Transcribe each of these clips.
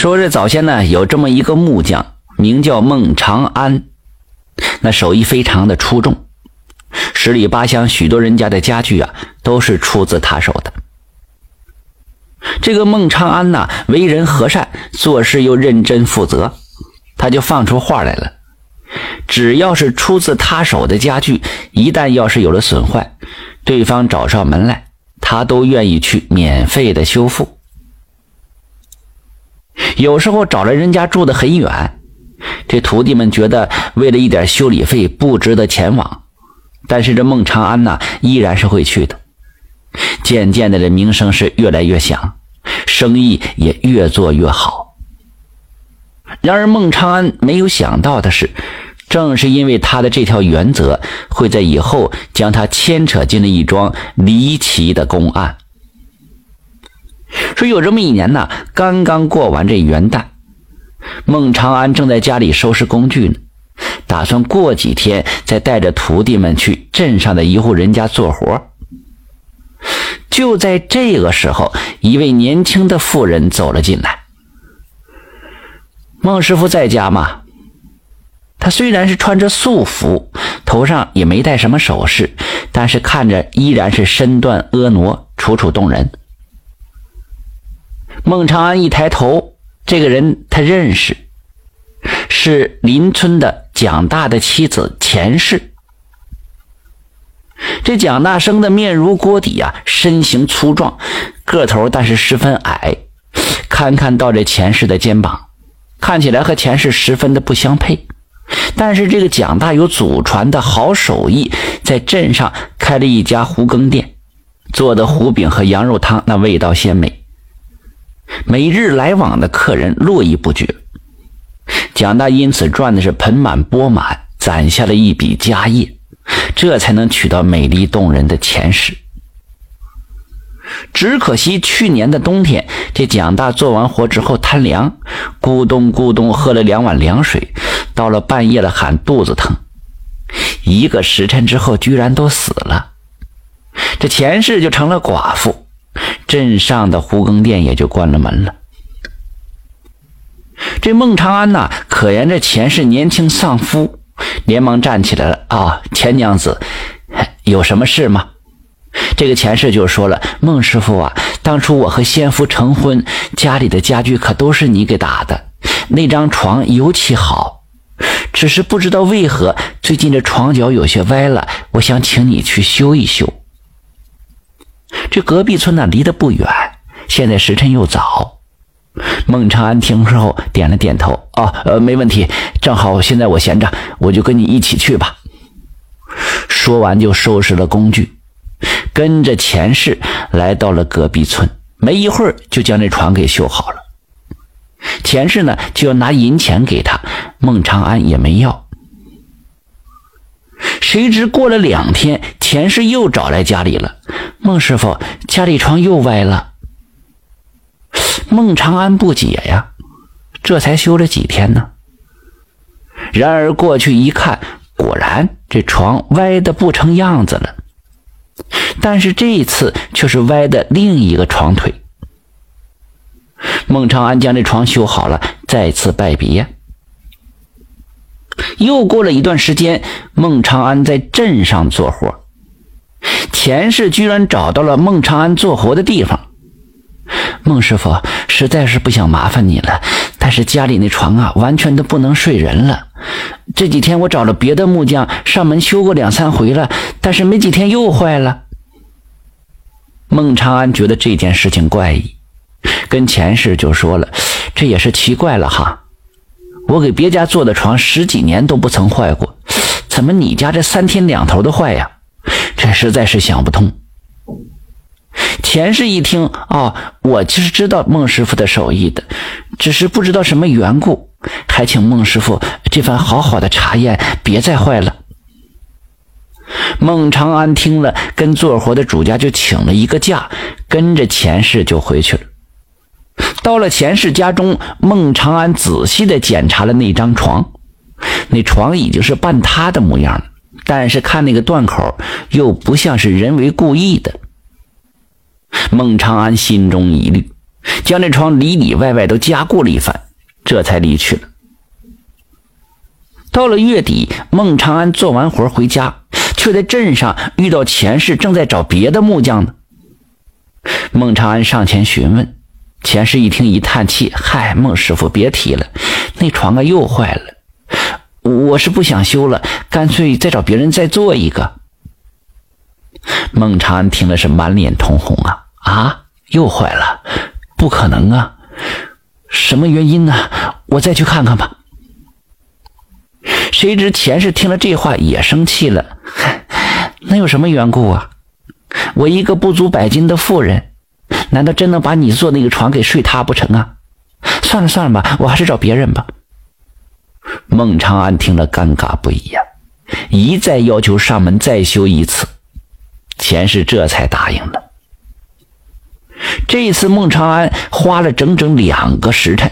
说这早先呢，有这么一个木匠，名叫孟长安，那手艺非常的出众，十里八乡许多人家的家具啊，都是出自他手的。这个孟长安呐，为人和善，做事又认真负责，他就放出话来了：只要是出自他手的家具，一旦要是有了损坏，对方找上门来，他都愿意去免费的修复。有时候找了人家住的很远，这徒弟们觉得为了一点修理费不值得前往，但是这孟长安呐，依然是会去的。渐渐的，这名声是越来越响，生意也越做越好。然而，孟长安没有想到的是，正是因为他的这条原则，会在以后将他牵扯进了一桩离奇的公案。说有这么一年呢，刚刚过完这元旦，孟长安正在家里收拾工具呢，打算过几天再带着徒弟们去镇上的一户人家做活。就在这个时候，一位年轻的妇人走了进来。孟师傅在家吗？他虽然是穿着素服，头上也没戴什么首饰，但是看着依然是身段婀娜，楚楚动人。孟长安一抬头，这个人他认识，是邻村的蒋大的妻子钱氏。这蒋大生的面如锅底啊，身形粗壮，个头但是十分矮，看看到这钱氏的肩膀，看起来和钱氏十分的不相配。但是这个蒋大有祖传的好手艺，在镇上开了一家胡羹店，做的胡饼和羊肉汤那味道鲜美。每日来往的客人络绎不绝，蒋大因此赚的是盆满钵满，攒下了一笔家业，这才能娶到美丽动人的钱氏。只可惜去年的冬天，这蒋大做完活之后贪凉，咕咚咕咚喝了两碗凉水，到了半夜了喊肚子疼，一个时辰之后居然都死了，这钱氏就成了寡妇。镇上的胡更店也就关了门了。这孟长安呐，可怜这钱氏年轻丧夫，连忙站起来了。啊，钱娘子，有什么事吗？这个钱氏就说了：“孟师傅啊，当初我和先夫成婚，家里的家具可都是你给打的，那张床尤其好，只是不知道为何最近这床脚有些歪了，我想请你去修一修。”这隔壁村呢，离得不远。现在时辰又早，孟长安听说后点了点头。哦，呃，没问题，正好现在我闲着，我就跟你一起去吧。说完就收拾了工具，跟着钱氏来到了隔壁村。没一会儿就将这床给修好了。钱氏呢就要拿银钱给他，孟长安也没要。谁知过了两天，钱氏又找来家里了。孟师傅，家里床又歪了。孟长安不解呀，这才修了几天呢。然而过去一看，果然这床歪的不成样子了。但是这一次却是歪的另一个床腿。孟长安将这床修好了，再次拜别。又过了一段时间，孟长安在镇上做活。钱氏居然找到了孟长安做活的地方。孟师傅实在是不想麻烦你了，但是家里那床啊，完全都不能睡人了。这几天我找了别的木匠上门修过两三回了，但是没几天又坏了。孟长安觉得这件事情怪异，跟钱氏就说了：“这也是奇怪了哈，我给别家做的床十几年都不曾坏过，怎么你家这三天两头的坏呀？”这实在是想不通。钱氏一听，哦，我其实知道孟师傅的手艺的，只是不知道什么缘故，还请孟师傅这番好好的查验别再坏了。孟长安听了，跟做活的主家就请了一个假，跟着钱氏就回去了。到了钱氏家中，孟长安仔细的检查了那张床，那床已经是半塌的模样。但是看那个断口，又不像是人为故意的。孟长安心中疑虑，将这床里里外外都加固了一番，这才离去了。到了月底，孟长安做完活回家，却在镇上遇到钱氏正在找别的木匠呢。孟长安上前询问，钱氏一听一叹气：“嗨，孟师傅别提了，那床啊又坏了。我是不想修了，干脆再找别人再做一个。”孟长安听了是满脸通红啊啊，又坏了，不可能啊，什么原因呢？我再去看看吧。谁知钱氏听了这话也生气了，那有什么缘故啊？我一个不足百斤的妇人，难道真能把你做那个床给睡塌不成啊？算了算了吧，我还是找别人吧。孟长安听了尴尬不已呀，一再要求上门再修一次。钱氏这才答应了。这一次，孟长安花了整整两个时辰，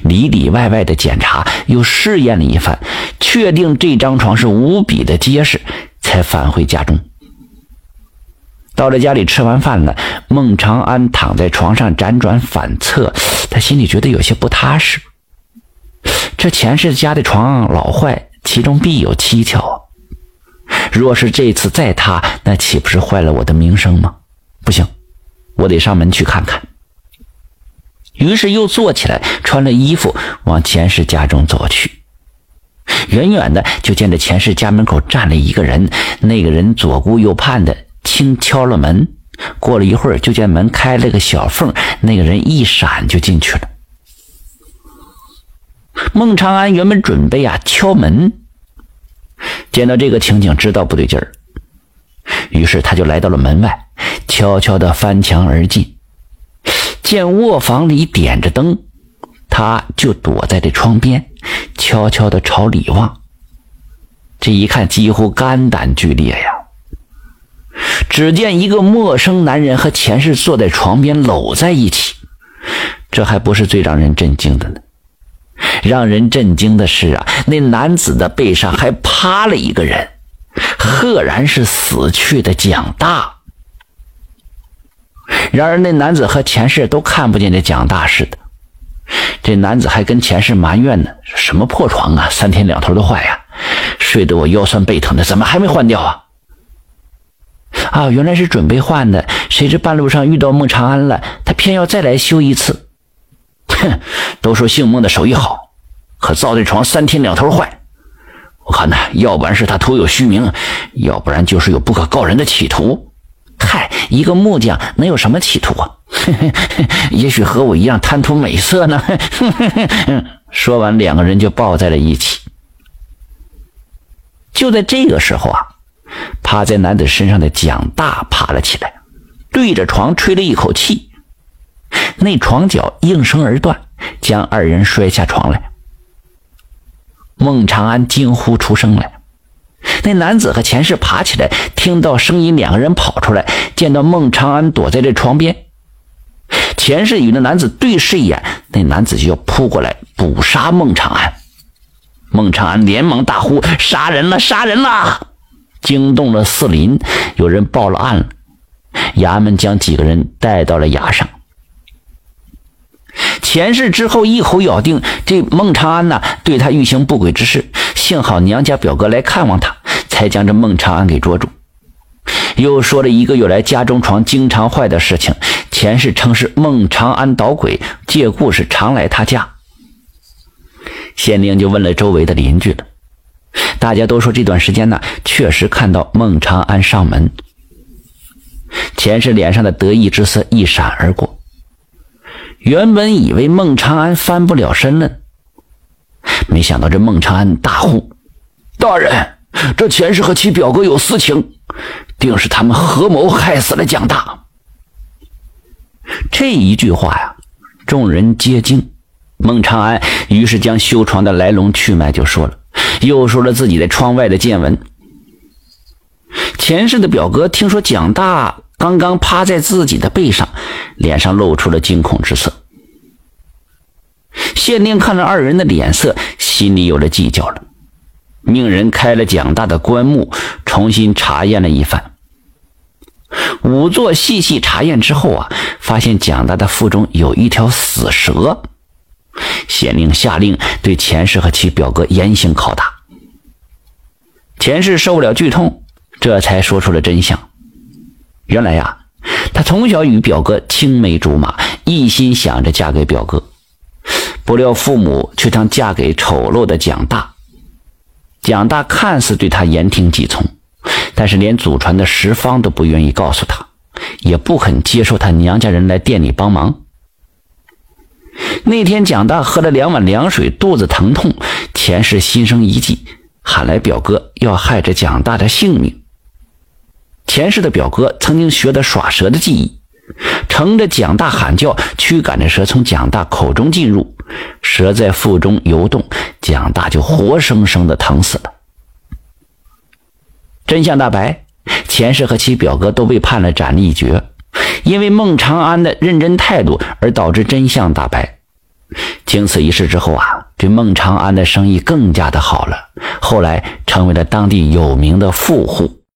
里里外外的检查，又试验了一番，确定这张床是无比的结实，才返回家中。到了家里，吃完饭了，孟长安躺在床上辗转反侧，他心里觉得有些不踏实。这钱氏家的床老坏，其中必有蹊跷。若是这次再塌，那岂不是坏了我的名声吗？不行，我得上门去看看。于是又坐起来，穿了衣服，往钱氏家中走去。远远的就见着钱氏家门口站了一个人，那个人左顾右盼的，轻敲了门。过了一会儿，就见门开了个小缝，那个人一闪就进去了。孟长安原本准备啊敲门。见到这个情景，知道不对劲儿，于是他就来到了门外，悄悄地翻墙而进。见卧房里点着灯，他就躲在这窗边，悄悄地朝里望。这一看，几乎肝胆俱裂呀！只见一个陌生男人和前世坐在床边搂在一起，这还不是最让人震惊的呢。让人震惊的是啊，那男子的背上还趴了一个人，赫然是死去的蒋大。然而那男子和前世都看不见这蒋大似的，这男子还跟前世埋怨呢：“什么破床啊，三天两头的坏呀，睡得我腰酸背疼的，怎么还没换掉啊？”啊，原来是准备换的，谁知半路上遇到孟长安了，他偏要再来修一次。哼，都说姓孟的手艺好，可造这床三天两头坏。我看呢，要不然是他徒有虚名，要不然就是有不可告人的企图。嗨，一个木匠能有什么企图啊？也许和我一样贪图美色呢。说完，两个人就抱在了一起。就在这个时候啊，趴在男子身上的蒋大爬了起来，对着床吹了一口气。那床脚应声而断，将二人摔下床来。孟长安惊呼出声来。那男子和钱氏爬起来，听到声音，两个人跑出来，见到孟长安躲在这床边。钱氏与那男子对视一眼，那男子就要扑过来捕杀孟长安。孟长安连忙大呼：“杀人了！杀人了！”惊动了四邻，有人报了案了。衙门将几个人带到了衙上。前世之后，一口咬定这孟长安呐对他欲行不轨之事，幸好娘家表哥来看望他，才将这孟长安给捉住。又说了一个月来家中床经常坏的事情，前世称是孟长安捣鬼，借故是常来他家。县令就问了周围的邻居了，大家都说这段时间呢，确实看到孟长安上门。前世脸上的得意之色一闪而过。原本以为孟长安翻不了身了，没想到这孟长安大呼：“大人，这前世和其表哥有私情，定是他们合谋害死了蒋大。”这一句话呀，众人皆惊。孟长安于是将修床的来龙去脉就说了，又说了自己在窗外的见闻。前世的表哥听说蒋大。刚刚趴在自己的背上，脸上露出了惊恐之色。县令看了二人的脸色，心里有了计较了，命人开了蒋大的棺木，重新查验了一番。仵作细细查验之后啊，发现蒋大的腹中有一条死蛇。县令下令对钱氏和其表哥严刑拷打。钱氏受不了剧痛，这才说出了真相。原来呀，他从小与表哥青梅竹马，一心想着嫁给表哥，不料父母却将嫁给丑陋的蒋大。蒋大看似对他言听计从，但是连祖传的十方都不愿意告诉他，也不肯接受他娘家人来店里帮忙。那天，蒋大喝了两碗凉水，肚子疼痛。前世心生一计，喊来表哥，要害这蒋大的性命。前世的表哥曾经学得耍蛇的技艺，乘着蒋大喊叫，驱赶着蛇从蒋大口中进入，蛇在腹中游动，蒋大就活生生的疼死了。真相大白，前世和其表哥都被判了斩立决。因为孟长安的认真态度而导致真相大白。经此一事之后啊，这孟长安的生意更加的好了，后来成为了当地有名的富户。